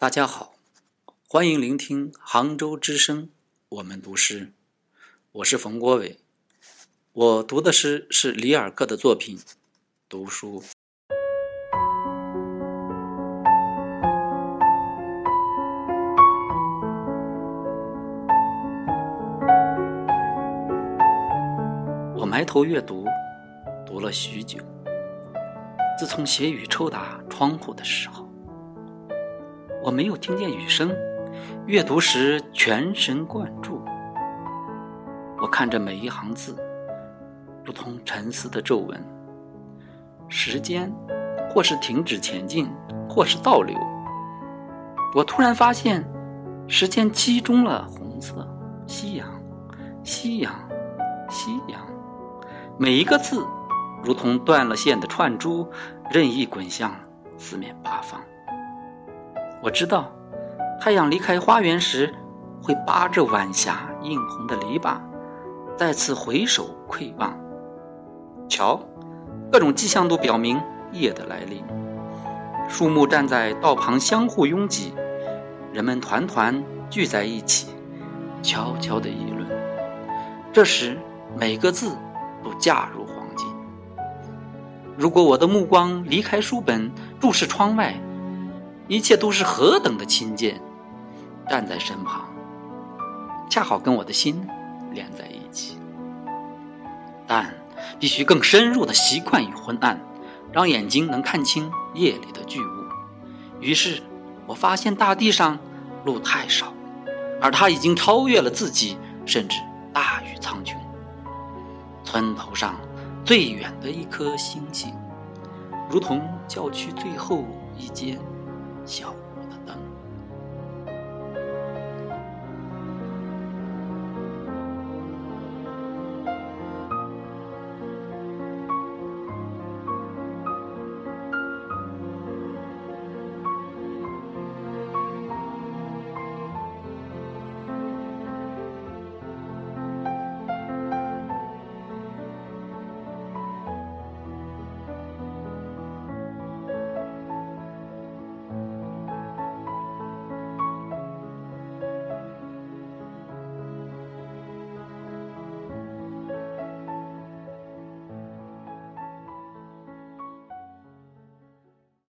大家好，欢迎聆听杭州之声，我们读诗，我是冯国伟。我读的诗是里尔克的作品《读书》。我埋头阅读，读了许久。自从斜雨抽打窗户的时候。我没有听见雨声，阅读时全神贯注。我看着每一行字，如同沉思的皱纹。时间，或是停止前进，或是倒流。我突然发现，时间集中了红色，夕阳，夕阳，夕阳。每一个字，如同断了线的串珠，任意滚向四面八方。我知道，太阳离开花园时，会扒着晚霞映红的篱笆，再次回首窥望。瞧，各种迹象都表明夜的来临。树木站在道旁相互拥挤，人们团团聚在一起，悄悄地议论。这时，每个字都价如黄金。如果我的目光离开书本，注视窗外。一切都是何等的亲近，站在身旁，恰好跟我的心连在一起。但必须更深入的习惯于昏暗，让眼睛能看清夜里的巨物。于是，我发现大地上路太少，而它已经超越了自己，甚至大于苍穹。村头上最远的一颗星星，如同教区最后一间。小。